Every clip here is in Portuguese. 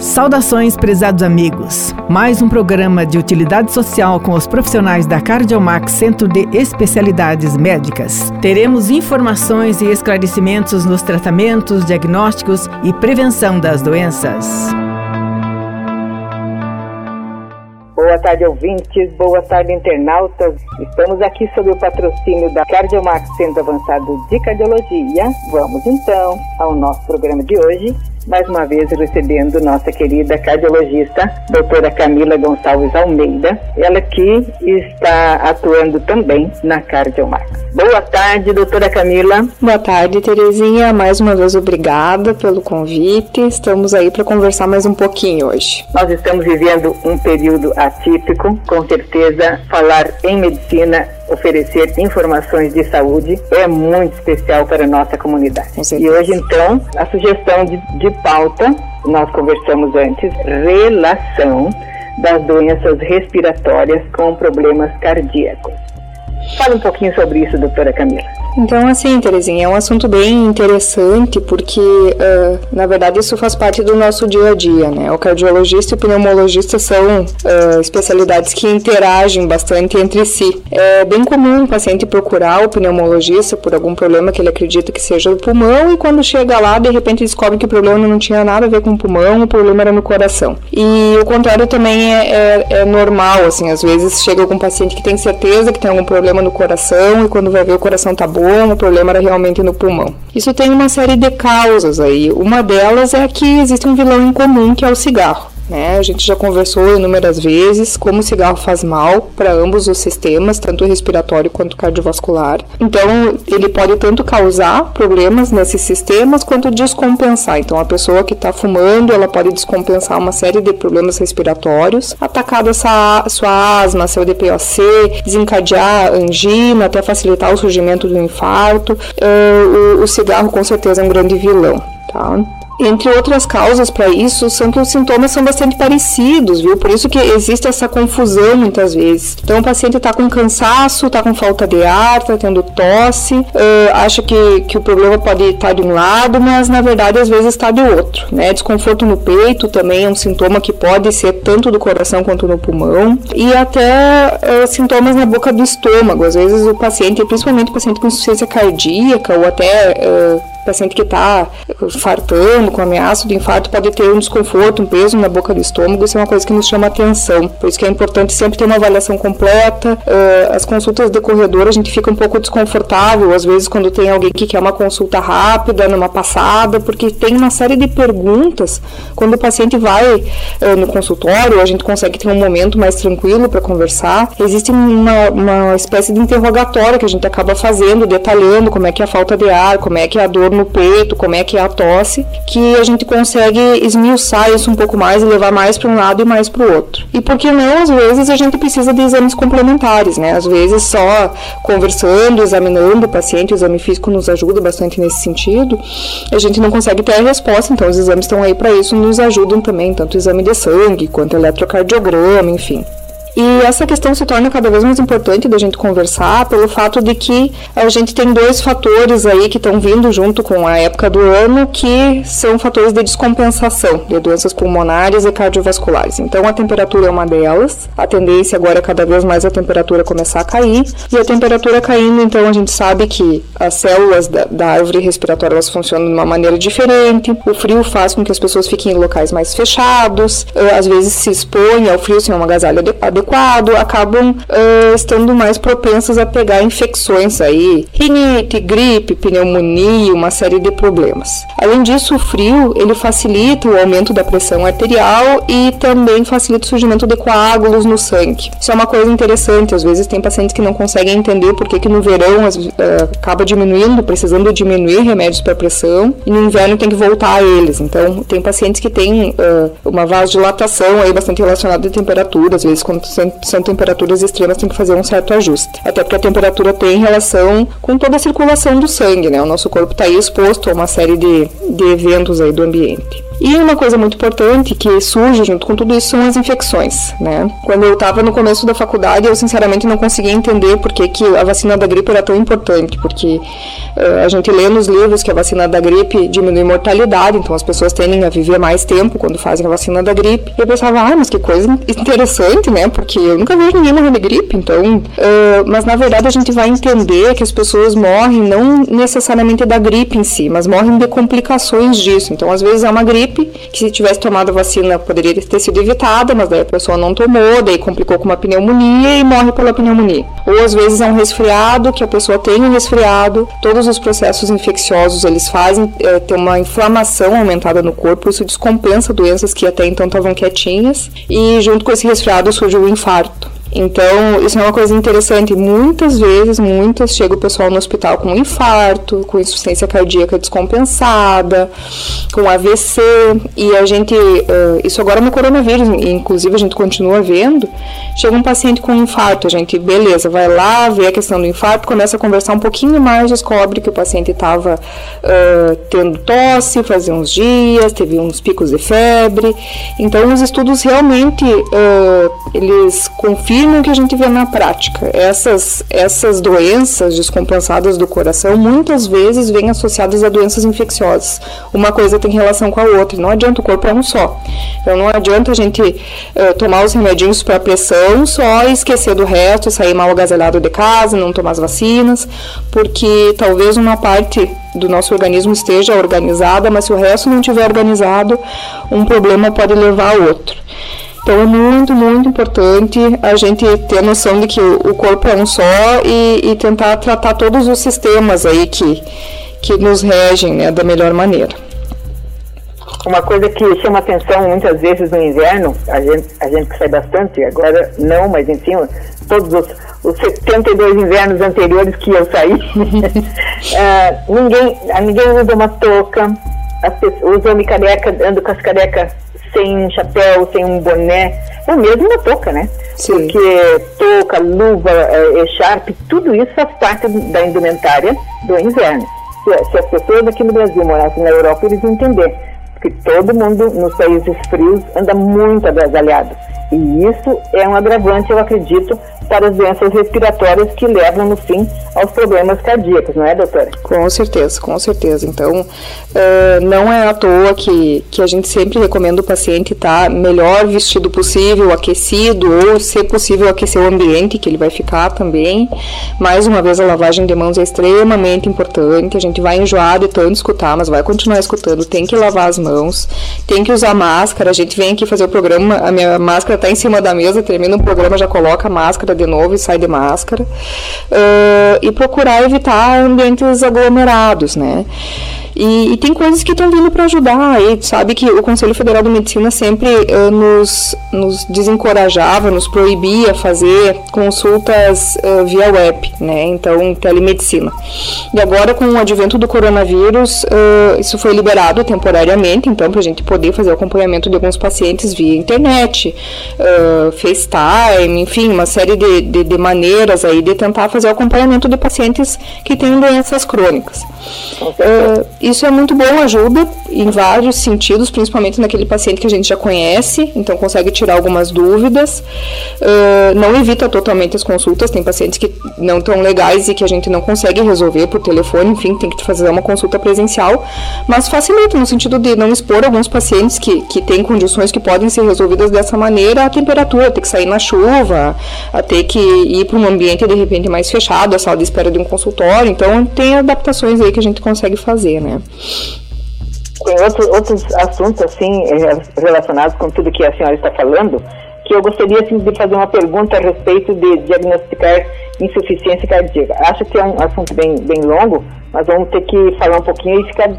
Saudações, prezados amigos. Mais um programa de utilidade social com os profissionais da Cardiomax Centro de Especialidades Médicas. Teremos informações e esclarecimentos nos tratamentos, diagnósticos e prevenção das doenças. Boa tarde, ouvintes. Boa tarde, internautas. Estamos aqui sob o patrocínio da Cardiomax Centro Avançado de Cardiologia. Vamos então ao nosso programa de hoje mais uma vez recebendo nossa querida cardiologista, doutora Camila Gonçalves Almeida, ela que está atuando também na Cardiomax. Boa tarde, doutora Camila. Boa tarde, Terezinha. Mais uma vez, obrigada pelo convite. Estamos aí para conversar mais um pouquinho hoje. Nós estamos vivendo um período atípico, com certeza falar em medicina oferecer informações de saúde é muito especial para a nossa comunidade. E hoje, então, a sugestão de, de pauta, nós conversamos antes, relação das doenças respiratórias com problemas cardíacos. Fala um pouquinho sobre isso, doutora Camila. Então, assim, Terezinha, é um assunto bem interessante porque, uh, na verdade, isso faz parte do nosso dia a dia, né? O cardiologista e o pneumologista são uh, especialidades que interagem bastante entre si. É bem comum o paciente procurar o pneumologista por algum problema que ele acredita que seja do pulmão e quando chega lá, de repente descobre que o problema não tinha nada a ver com o pulmão, o problema era no coração. E o contrário também é, é, é normal, assim, às vezes chega algum paciente que tem certeza que tem algum problema no coração e quando vai ver o coração tá bom bom, o problema era realmente no pulmão. Isso tem uma série de causas aí. Uma delas é que existe um vilão em comum que é o cigarro. Né? A gente já conversou inúmeras vezes como o cigarro faz mal para ambos os sistemas, tanto respiratório quanto cardiovascular. Então, ele pode tanto causar problemas nesses sistemas quanto descompensar. Então, a pessoa que está fumando, ela pode descompensar uma série de problemas respiratórios, atacar essa sua asma, seu DPOC, desencadear angina, até facilitar o surgimento do infarto. Uh, o, o cigarro com certeza é um grande vilão, tá? Entre outras causas para isso são que os sintomas são bastante parecidos, viu? Por isso que existe essa confusão muitas vezes. Então o paciente está com cansaço, está com falta de ar, está tendo tosse, uh, acha que, que o problema pode estar tá de um lado, mas na verdade às vezes está de outro, né? Desconforto no peito também é um sintoma que pode ser tanto do coração quanto no pulmão e até uh, sintomas na boca do estômago. Às vezes o paciente, principalmente o paciente com insuficiência cardíaca ou até uh, paciente que está fartando, com ameaça de infarto, pode ter um desconforto, um peso na boca do estômago, isso é uma coisa que nos chama atenção. Por isso que é importante sempre ter uma avaliação completa. As consultas de corredor, a gente fica um pouco desconfortável, às vezes, quando tem alguém que quer uma consulta rápida, numa passada, porque tem uma série de perguntas. Quando o paciente vai no consultório, a gente consegue ter um momento mais tranquilo para conversar. Existe uma, uma espécie de interrogatório que a gente acaba fazendo, detalhando como é que é a falta de ar, como é que é a dor no peito, como é que é a tosse, que a gente consegue esmiuçar isso um pouco mais e levar mais para um lado e mais para o outro. E por que não, às vezes, a gente precisa de exames complementares, né? Às vezes só conversando, examinando o paciente, o exame físico nos ajuda bastante nesse sentido, a gente não consegue ter a resposta, então os exames estão aí para isso, nos ajudam também, tanto o exame de sangue quanto eletrocardiograma, enfim. E essa questão se torna cada vez mais importante da gente conversar pelo fato de que a gente tem dois fatores aí que estão vindo junto com a época do ano que são fatores de descompensação de doenças pulmonares e cardiovasculares. Então a temperatura é uma delas, a tendência agora é cada vez mais a temperatura começar a cair e a temperatura caindo, então a gente sabe que as células da, da árvore respiratória elas funcionam de uma maneira diferente. O frio faz com que as pessoas fiquem em locais mais fechados, às vezes se expõem ao frio sem um agasalho adequado adequado, acabam uh, estando mais propensas a pegar infecções aí, rinite, gripe, pneumonia, uma série de problemas. Além disso, o frio ele facilita o aumento da pressão arterial e também facilita o surgimento de coágulos no sangue. Isso é uma coisa interessante. Às vezes tem pacientes que não conseguem entender por que, que no verão uh, acaba diminuindo, precisando diminuir remédios para pressão e no inverno tem que voltar a eles. Então, tem pacientes que têm uh, uma vasodilatação aí bastante relacionada à temperatura, às vezes quando são, são temperaturas extremas, tem que fazer um certo ajuste. Até porque a temperatura tem relação com toda a circulação do sangue, né? O nosso corpo está exposto a uma série de, de eventos aí do ambiente. E uma coisa muito importante que surge junto com tudo isso são as infecções, né? Quando eu estava no começo da faculdade, eu sinceramente não conseguia entender por que, que a vacina da gripe era tão importante, porque uh, a gente lê nos livros que a vacina da gripe diminui mortalidade, então as pessoas tendem a viver mais tempo quando fazem a vacina da gripe. E eu pensava, ah, mas que coisa interessante, né? Porque eu nunca vejo ninguém morrer de gripe, então. Uh, mas na verdade a gente vai entender que as pessoas morrem não necessariamente da gripe em si, mas morrem de complicações disso. Então, às vezes é uma gripe que se tivesse tomado a vacina poderia ter sido evitada, mas daí a pessoa não tomou, daí complicou com uma pneumonia e morre pela pneumonia. Ou às vezes é um resfriado, que a pessoa tem um resfriado, todos os processos infecciosos eles fazem é, ter uma inflamação aumentada no corpo, isso descompensa doenças que até então estavam quietinhas, e junto com esse resfriado surge o infarto. Então, isso é uma coisa interessante. Muitas vezes, muitas, chega o pessoal no hospital com infarto, com insuficiência cardíaca descompensada, com AVC, e a gente, uh, isso agora no coronavírus, inclusive a gente continua vendo, chega um paciente com infarto, a gente, beleza, vai lá, vê a questão do infarto, começa a conversar um pouquinho mais, descobre que o paciente estava uh, tendo tosse fazia uns dias, teve uns picos de febre. Então, os estudos realmente, uh, eles confirmam o que a gente vê na prática. Essas, essas doenças descompensadas do coração muitas vezes vêm associadas a doenças infecciosas. Uma coisa tem relação com a outra. Não adianta o corpo é um só. Então não adianta a gente uh, tomar os remedinhos para pressão só e esquecer do resto, sair mal agasalhado de casa, não tomar as vacinas, porque talvez uma parte do nosso organismo esteja organizada, mas se o resto não estiver organizado, um problema pode levar a outro. Então é muito, muito importante a gente ter noção de que o corpo é um só e, e tentar tratar todos os sistemas aí que, que nos regem né, da melhor maneira. Uma coisa que chama atenção muitas vezes no inverno, a gente, a gente sai bastante, agora não, mas enfim, todos os, os 72 invernos anteriores que eu saí, uh, ninguém, ninguém usa uma touca, as pessoas usam careca, ando com as carecas sem um chapéu, sem um boné, ou mesmo uma touca, né? Sim. Porque touca, luva, é, echarpe, tudo isso faz parte da indumentária do inverno. Se, se as pessoas aqui no Brasil morassem na Europa, eles iam entender que todo mundo nos países frios anda muito agasalhado. E isso é um agravante, eu acredito, para as doenças respiratórias que levam, no fim, aos problemas cardíacos, não é, doutora? Com certeza, com certeza. Então, uh, não é à toa que, que a gente sempre recomenda o paciente estar tá melhor vestido possível, aquecido, ou, se possível, aquecer o ambiente que ele vai ficar também. Mais uma vez, a lavagem de mãos é extremamente importante. A gente vai enjoar de tanto escutar, mas vai continuar escutando. Tem que lavar as mãos, tem que usar máscara. A gente vem aqui fazer o programa, a minha máscara está em cima da mesa, termina o programa, já coloca a máscara de novo e sai de máscara. Uh, e procurar evitar ambientes aglomerados, né? E, e, tem coisas que estão vindo para ajudar. E sabe que o Conselho Federal de Medicina sempre uh, nos, nos desencorajava, nos proibia fazer consultas uh, via web, né? Então, telemedicina. E agora, com o advento do coronavírus, uh, isso foi liberado temporariamente, então, para a gente poder fazer o acompanhamento de alguns pacientes via internet, FaceTime, enfim, uma série de, de, de maneiras aí de tentar fazer o acompanhamento de pacientes que têm doenças crônicas. Uh, isso é muito bom, ajuda em vários sentidos, principalmente naquele paciente que a gente já conhece, então consegue tirar algumas dúvidas. Uh, não evita totalmente as consultas, tem pacientes que não estão legais e que a gente não consegue resolver por telefone, enfim, tem que fazer uma consulta presencial, mas facilita no sentido de não expor alguns pacientes que, que têm condições que podem ser resolvidas dessa maneira a temperatura, ter que sair na chuva, a ter que ir para um ambiente de repente mais fechado, a sala de espera de um consultório, então tem adaptações aí que a gente consegue fazer, né? Né? Tem outro, outros assuntos, assim, eh, relacionados com tudo que a senhora está falando, que eu gostaria assim, de fazer uma pergunta a respeito de diagnosticar insuficiência cardíaca. Acho que é um assunto bem, bem longo, mas vamos ter que falar um pouquinho e ficar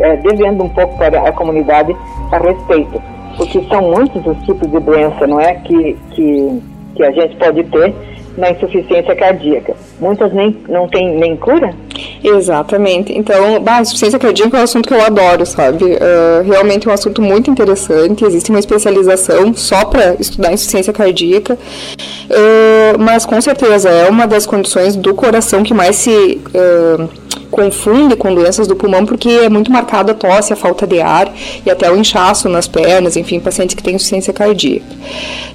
é, devendo um pouco para a comunidade a respeito. Porque são muitos os tipos de doença, não é? Que, que, que a gente pode ter na insuficiência cardíaca. Muitas nem, não têm nem cura? Exatamente. Então, bah, insuficiência cardíaca é um assunto que eu adoro, sabe? Uh, realmente é um assunto muito interessante. Existe uma especialização só para estudar insuficiência cardíaca. Uh, mas com certeza é uma das condições do coração que mais se. Uh, confunde com doenças do pulmão porque é muito marcada a tosse, a falta de ar e até o inchaço nas pernas, enfim, pacientes que têm insuficiência cardíaca.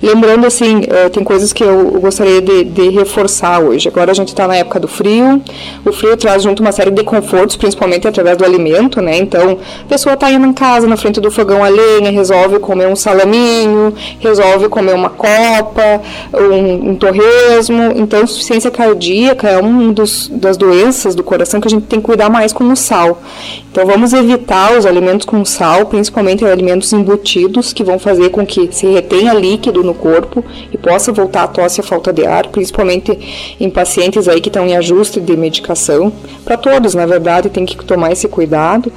Lembrando, assim, uh, tem coisas que eu gostaria de, de reforçar hoje. Agora a gente está na época do frio, o frio traz junto uma série de confortos, principalmente através do alimento, né? Então, a pessoa está indo em casa, na frente do fogão a lenha, resolve comer um salaminho, resolve comer uma copa, um, um torresmo. Então, insuficiência cardíaca é uma das doenças do coração que a gente tem que cuidar mais com o sal. Então, vamos evitar os alimentos com sal, principalmente alimentos embutidos, que vão fazer com que se retenha líquido no corpo e possa voltar a tosse e a falta de ar, principalmente em pacientes aí que estão em ajuste de medicação. Para todos, na verdade, tem que tomar esse cuidado.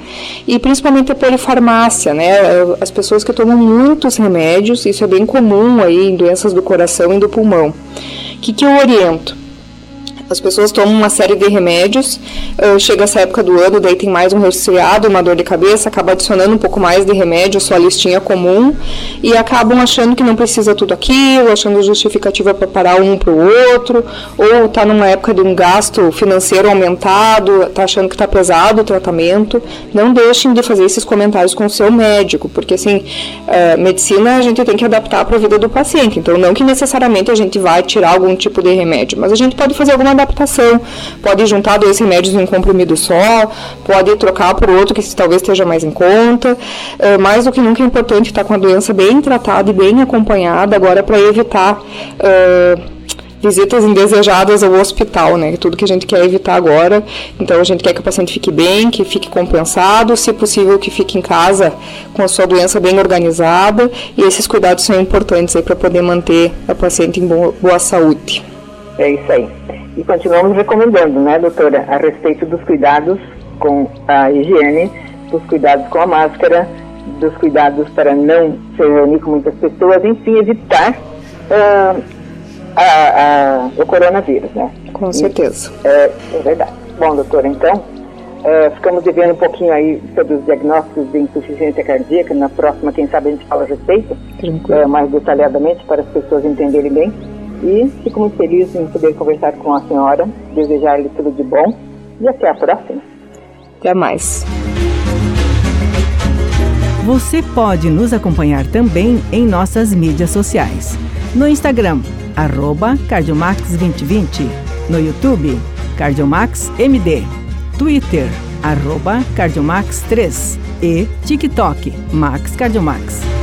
E principalmente a polifarmácia, né? As pessoas que tomam muitos remédios, isso é bem comum aí em doenças do coração e do pulmão. O que, que eu oriento? As pessoas tomam uma série de remédios, uh, chega essa época do ano, daí tem mais um resfriado, uma dor de cabeça, acaba adicionando um pouco mais de remédio, sua listinha comum, e acabam achando que não precisa tudo aquilo, achando justificativa para parar um para o outro, ou está numa época de um gasto financeiro aumentado, está achando que está pesado o tratamento. Não deixem de fazer esses comentários com o seu médico, porque assim, uh, medicina a gente tem que adaptar para a vida do paciente, então não que necessariamente a gente vai tirar algum tipo de remédio, mas a gente pode fazer alguma adaptação. Pode juntar dois remédios em um comprimido só, pode trocar por outro que talvez esteja mais em conta. É, mais do que nunca é importante estar com a doença bem tratada e bem acompanhada agora para evitar. Uh, visitas indesejadas ao hospital, né? Tudo que a gente quer evitar agora. Então a gente quer que o paciente fique bem, que fique compensado, se possível que fique em casa com a sua doença bem organizada. E esses cuidados são importantes aí para poder manter a paciente em boa saúde. É isso aí. E continuamos recomendando, né, doutora, a respeito dos cuidados com a higiene, dos cuidados com a máscara, dos cuidados para não se reunir com muitas pessoas, enfim, evitar uh, a, a, o coronavírus, né? Com certeza. É, é, verdade. Bom, doutora, então, uh, ficamos devendo um pouquinho aí sobre os diagnósticos de insuficiência cardíaca. Na próxima, quem sabe, a gente fala a respeito, uh, mais detalhadamente, para as pessoas entenderem bem. E fico muito feliz em poder conversar com a senhora, desejar-lhe tudo de bom e até a próxima. Até mais. Você pode nos acompanhar também em nossas mídias sociais. No Instagram, arroba Cardiomax2020. No YouTube, CardiomaxMD. Twitter, arroba Cardiomax3. E TikTok, Max Cardiomax.